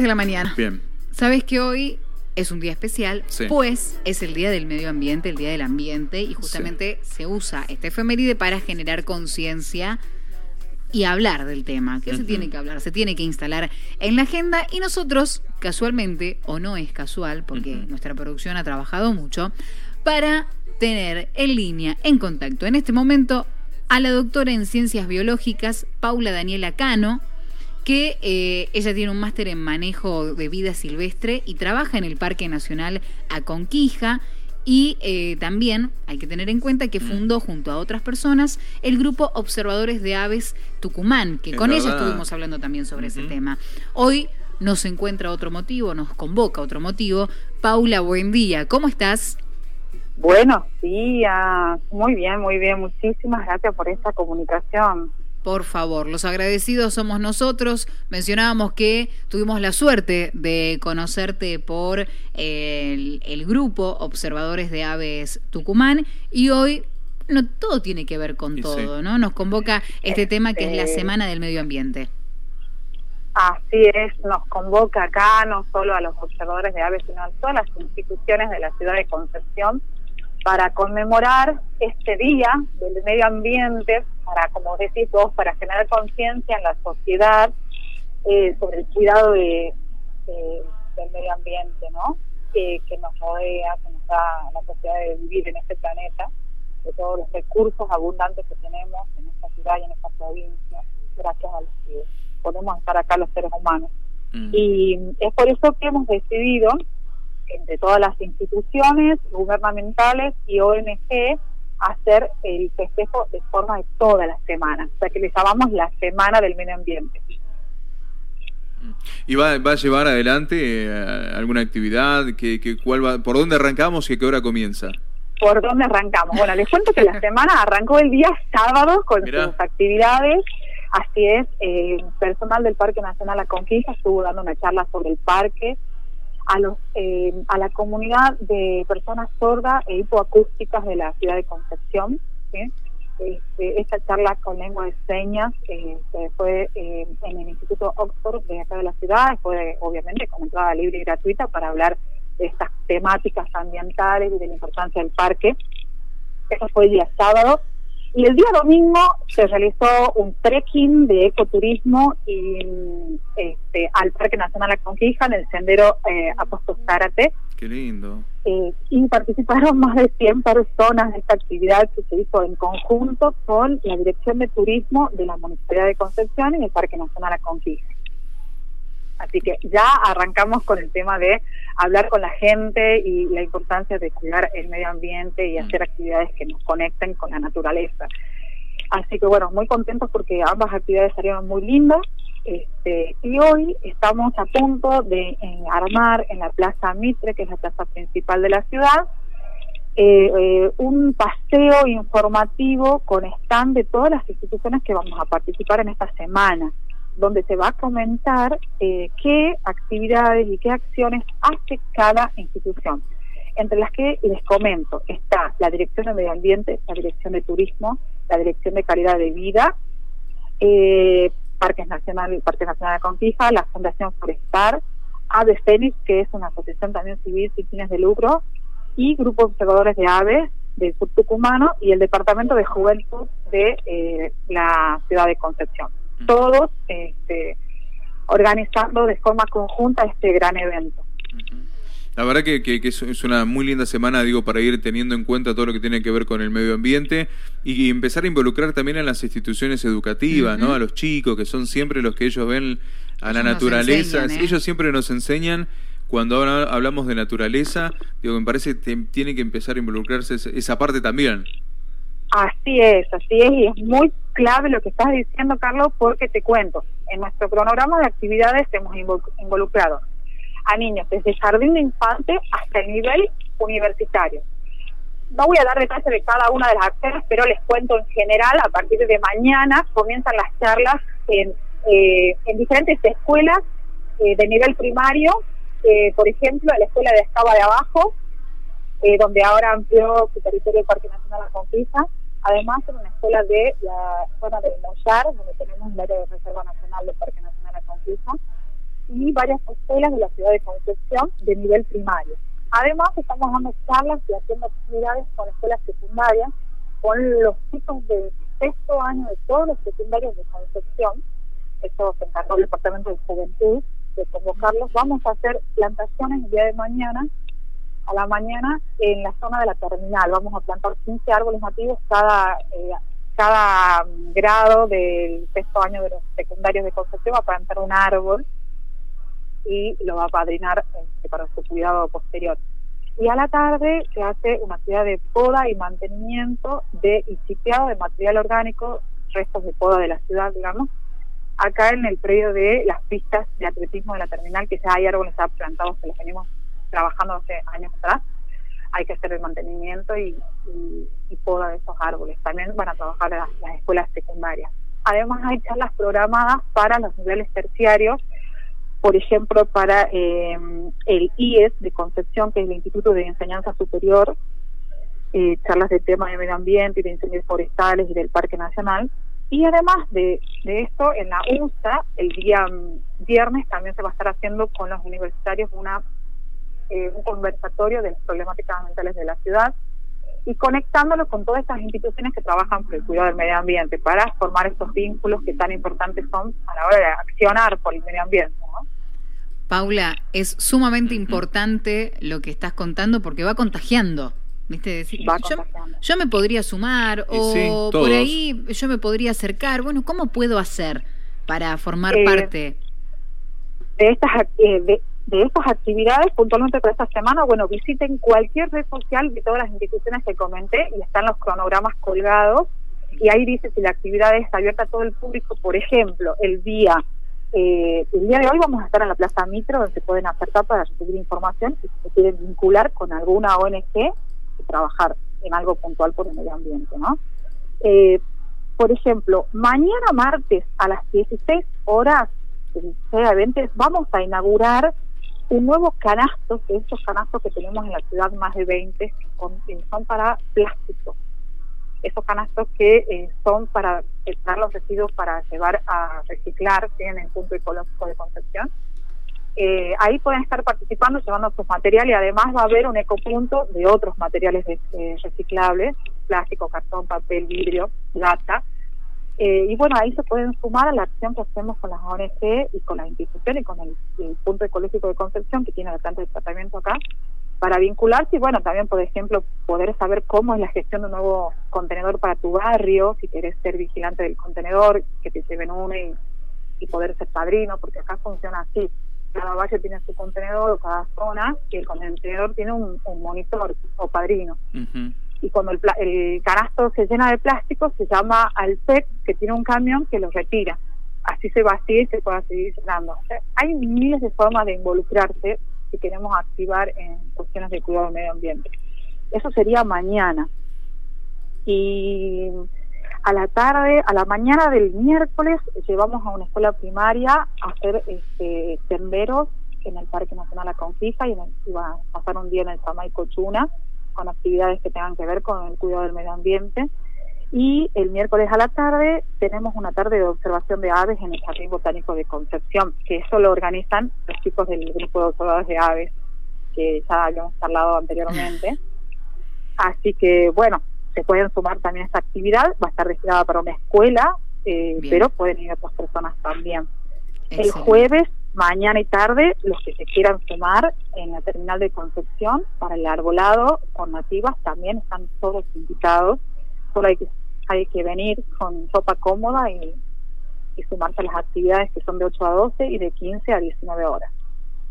de la mañana. Bien. Sabes que hoy es un día especial, Sí. pues es el día del medio ambiente, el día del ambiente, y justamente se usa este efeméride para generar conciencia y hablar del tema, que se Ujú. tiene que hablar, se tiene que instalar en la agenda y nosotros, casualmente, o no es casual, porque nuestra producción ha trabajado mucho, para tener en línea, en contacto en este momento, a la doctora en ciencias biológicas, Paula Daniela Cano, que eh, ella tiene un máster en manejo de vida silvestre y trabaja en el Parque Nacional Aconquija. Y eh, también hay que tener en cuenta que Mm. fundó junto a otras personas el grupo Observadores de Aves Tucumán, que Es con ella estuvimos hablando también sobre ese tema. Hoy nos encuentra otro motivo, nos convoca otro motivo. Paula, buen día, ¿cómo estás? Buenos días, muy bien, muy bien, muchísimas gracias por esta comunicación. Por favor, los agradecidos somos nosotros. Mencionábamos que tuvimos la suerte de conocerte por el, el grupo Observadores de Aves Tucumán y hoy no todo tiene que ver con Y todo, sí. ¿no? Nos convoca este tema que es la Este- Semana del Medio Ambiente. Así es, nos convoca acá no solo a los observadores de aves, sino a todas las instituciones de la ciudad de Concepción para conmemorar este día del medio ambiente, para, como decís vos, para generar conciencia en la sociedad eh, sobre el cuidado de, de- del medio ambiente, ¿no? Que, que nos rodea, que nos da la posibilidad de vivir en este planeta, de todos los recursos abundantes que tenemos en esta ciudad y en esta provincia, gracias a los que podemos estar acá los seres humanos. Mm. Y es por eso que hemos decidido, entre todas las instituciones gubernamentales y ONG, hacer el festejo de forma de toda la semana. O sea que le llamamos la Semana del Medio Ambiente. ¿Y va, va a llevar adelante eh, alguna actividad? ¿Qué, qué- cuál va, ¿Por dónde arrancamos y a qué hora comienza? ¿Por dónde arrancamos? Bueno, les cuento que la semana arrancó el día sábado con Mirá. sus actividades. Así es, eh, personal del Parque Nacional La Conquista estuvo dando una charla sobre el parque a los eh, a la comunidad de personas sordas e hipoacústicas de la ciudad de Concepción. Este, esta charla con lengua de señas eh, fue eh, en el Instituto Oxford de acá de la ciudad, fue obviamente con entrada libre y gratuita para hablar de estas temáticas ambientales y de la importancia del parque. Eso fue el día sábado. Y el día domingo se realizó un trekking de ecoturismo y, este, al Parque Nacional Aconquija en el sendero eh, Apóstol Zárate. Qué lindo. Eh, y participaron más de 100 personas de esta actividad que se hizo en conjunto con la Dirección de Turismo de la Municipalidad de Concepción y el Parque Nacional Aconquija. Así que ya arrancamos con el tema de hablar con la gente y la importancia de cuidar el medio ambiente y Mm. hacer actividades que nos conecten con la naturaleza. Así que bueno, muy contentos porque ambas actividades salieron muy lindas. Este, y hoy estamos a punto de armar en la Plaza Mitre, que es la plaza principal de la ciudad, eh, eh, un paseo informativo con stand de todas las instituciones que vamos a participar en esta semana, donde se va a comentar eh, qué actividades y qué acciones hace cada institución. Entre las que les comento está la Dirección de Medio Ambiente, la Dirección de Turismo, la Dirección de Calidad de Vida, eh, Parques Nacional, Parque Nacional de Conquija, la Fundación Forestar, Ave Fénix, que es una asociación también civil sin fines de lucro, y Grupo Observadores de Aves del Sur Tucumano y el Departamento de Juventud de eh, la ciudad de Concepción. Todos este, organizando de forma conjunta este gran evento. La verdad que, que- que es, una muy linda semana, digo, para ir teniendo en cuenta todo lo que tiene que ver con el medio ambiente y, empezar a involucrar también a las instituciones educativas. ¿no? A los chicos, que son siempre los que ellos ven a la Ellos naturaleza. enseñan, ¿eh? Ellos siempre nos enseñan. Cuando ahora hablamos de naturaleza, digo, me parece que tiene que empezar a involucrarse esa, esa parte también. Así es, así es, y es muy clave lo que estás diciendo, Carlos, porque te cuento, en nuestro cronograma de actividades hemos invo- involucrado a niños desde jardín de infante hasta el nivel universitario. No voy a dar detalles de cada una de las acciones, pero les cuento en general, a partir de mañana comienzan las charlas en, eh, en diferentes escuelas eh, de nivel primario, eh, por ejemplo, la escuela de Escaba de Abajo, eh, donde ahora amplió su territorio el Parque Nacional La Conquista, además en una escuela de la zona de Mollar, donde tenemos el área de Reserva Nacional del Parque Nacional La Conquista, y varias escuelas de la ciudad de Concepción de nivel primario. Además, estamos dando charlas y haciendo actividades con escuelas secundarias, con los chicos del sexto año de todos los secundarios de Concepción. Eso se encargó el Departamento de Juventud de convocarlos. Vamos a hacer plantaciones el día de mañana, a la mañana, en la zona de la terminal. Vamos a plantar 15 árboles nativos cada, eh, cada grado del sexto año de los secundarios de Concepción. Va a plantar un árbol y lo va a padrinar este, para su cuidado posterior. Y a la tarde se hace una actividad de poda y mantenimiento de y de material orgánico, restos de poda de la ciudad, digamos, acá en el predio de las pistas de atletismo de la terminal, que ya hay árboles plantados que los venimos trabajando hace años atrás. Hay que hacer el mantenimiento y, poda de esos árboles. También van a trabajar las, las escuelas secundarias. Además hay charlas programadas para los niveles terciarios por ejemplo, para eh, el IES de Concepción, que es el Instituto de Enseñanza Superior, eh, charlas de tema de medio ambiente y de incendios forestales y del Parque Nacional. Y además de, esto, en la UNSA, el día mm, viernes también se va a estar haciendo con los universitarios una eh, un conversatorio de las problemáticas ambientales de la ciudad y conectándolo con todas estas instituciones que trabajan por el cuidado del medio ambiente para formar estos vínculos que tan importantes son a la hora de accionar por el medio ambiente. Paula, es sumamente importante lo que estás contando porque va contagiando. ¿Viste? Decir, yo, me podría sumar o por ahí yo me podría acercar. Bueno, ¿cómo puedo hacer para formar eh, parte? De estas, eh, de, de estas actividades, puntualmente para esta semana, bueno, visiten cualquier red social de todas las instituciones que comenté y están los cronogramas colgados y ahí dice si la actividad está abierta a todo el público, por ejemplo, el día eh, el día de hoy vamos a estar en la Plaza Mitro donde se pueden acercar para recibir información si se quieren vincular con alguna ONG y trabajar en algo puntual por el medio ambiente, ¿no? Eh, por ejemplo, mañana martes a las 16 horas, en vamos a inaugurar un nuevo canasto, que estos canastos que tenemos en la ciudad, más de 20, son para plástico. Esos canastos que eh, son para echar los residuos para llevar a reciclar, tienen el punto ecológico de Concepción. Eh, ahí pueden estar participando, llevando sus materiales y además va a haber un ecopunto de otros materiales eh, reciclables, plástico, cartón, papel, vidrio, lata, eh, y bueno, ahí se pueden sumar a la acción que hacemos con las ONG y con las instituciones y con el, punto ecológico de Concepción que tiene la planta de tratamiento acá, para vincularse y bueno, también por ejemplo poder saber cómo es la gestión de un nuevo contenedor para tu barrio, si quieres ser vigilante del contenedor, que te lleven uno y, poder ser padrino, porque acá funciona así. Cada barrio tiene su contenedor o cada zona y el contenedor tiene un, monitor o padrino y cuando el, el canasto se llena de plástico se llama al PET que tiene un camión que lo retira. Así se vacía y se puede seguir llenando. hay miles de formas de involucrarse si queremos activar en cuestiones de cuidado del medio ambiente. Eso sería mañana. Y a la tarde, a la mañana del miércoles, llevamos a una escuela primaria a hacer este, tenderos en el Parque Nacional La Conquista y, va a pasar un día en el Samay Cochuna con actividades que tengan que ver con el cuidado del medio ambiente. Y el miércoles a la tarde tenemos una tarde de observación de aves en el Jardín Botánico de Concepción, que eso lo organizan los chicos del grupo de observadores de aves, que ya habíamos hablado anteriormente. Así que, bueno, se pueden sumar también a esta actividad, va a estar destinada para una escuela, eh, pero pueden ir otras personas también. El jueves mañana y tarde los que se quieran sumar en la terminal de Concepción para el arbolado con nativas también están todos invitados. Solo hay que, hay que venir con ropa cómoda y, sumarse a las actividades que son de 8 a 12 y de 15 a 19 horas.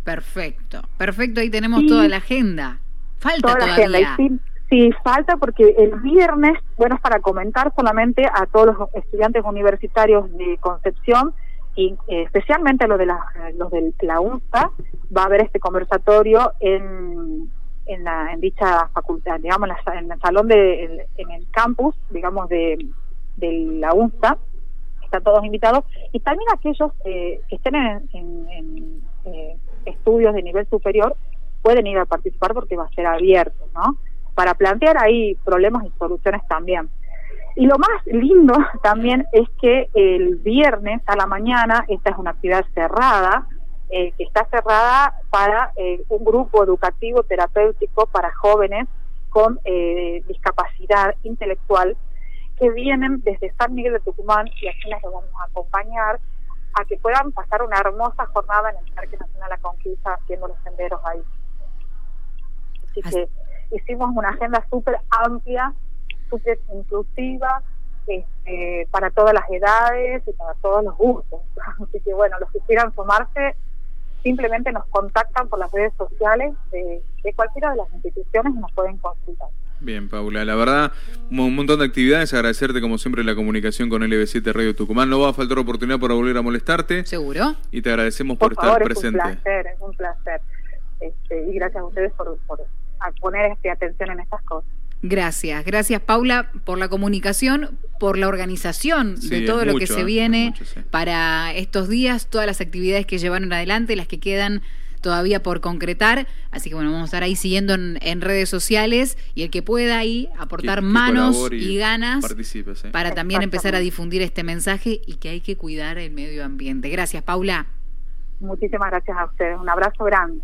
Perfecto, perfecto, ahí tenemos toda la agenda. Falta toda todavía. La agenda. Sí, sí, falta porque el viernes, bueno, es para comentar solamente a todos los estudiantes universitarios de Concepción y eh, especialmente los de la, los de la UNSA, va a haber este conversatorio en, en, la, en dicha facultad, digamos, en, el salón de, en, el campus, digamos, de, de la UNSA, están todos invitados, y también aquellos eh, que estén en, eh, estudios de nivel superior pueden ir a participar porque va a ser abierto, ¿no? Para plantear ahí problemas y soluciones también. Y lo más lindo también es que el viernes a la mañana, esta es una actividad cerrada, eh, que está cerrada para eh, un grupo educativo terapéutico para jóvenes con eh, discapacidad intelectual que vienen desde San Miguel de Tucumán y aquí les vamos a acompañar a que puedan pasar una hermosa jornada en el Parque Nacional La Conquista haciendo los senderos ahí. Así que hicimos una agenda súper amplia, súper inclusiva, este, para todas las edades y para todos los gustos. Así que bueno, los que quieran sumarse simplemente nos contactan por las redes sociales de, cualquiera de las instituciones y nos pueden consultar. Bien, Paula, la verdad, un montón de actividades. Agradecerte, como siempre, la comunicación con LB7 Radio Tucumán. No va a faltar oportunidad para volver a molestarte. Seguro. Y te agradecemos por, estar presente. Es un placer, es un placer. Este, y gracias a ustedes por, por poner este, atención en estas cosas. Gracias, gracias Paula por la comunicación, por la organización de todo lo que se viene para estos días, todas las actividades que llevaron adelante, las que quedan todavía por concretar. Así que bueno, vamos a estar ahí siguiendo en, redes sociales y el que pueda ahí aportar manos y, ganas para también empezar a difundir este mensaje y que hay que cuidar el medio ambiente. Gracias, Paula. Muchísimas gracias a ustedes. Un abrazo grande.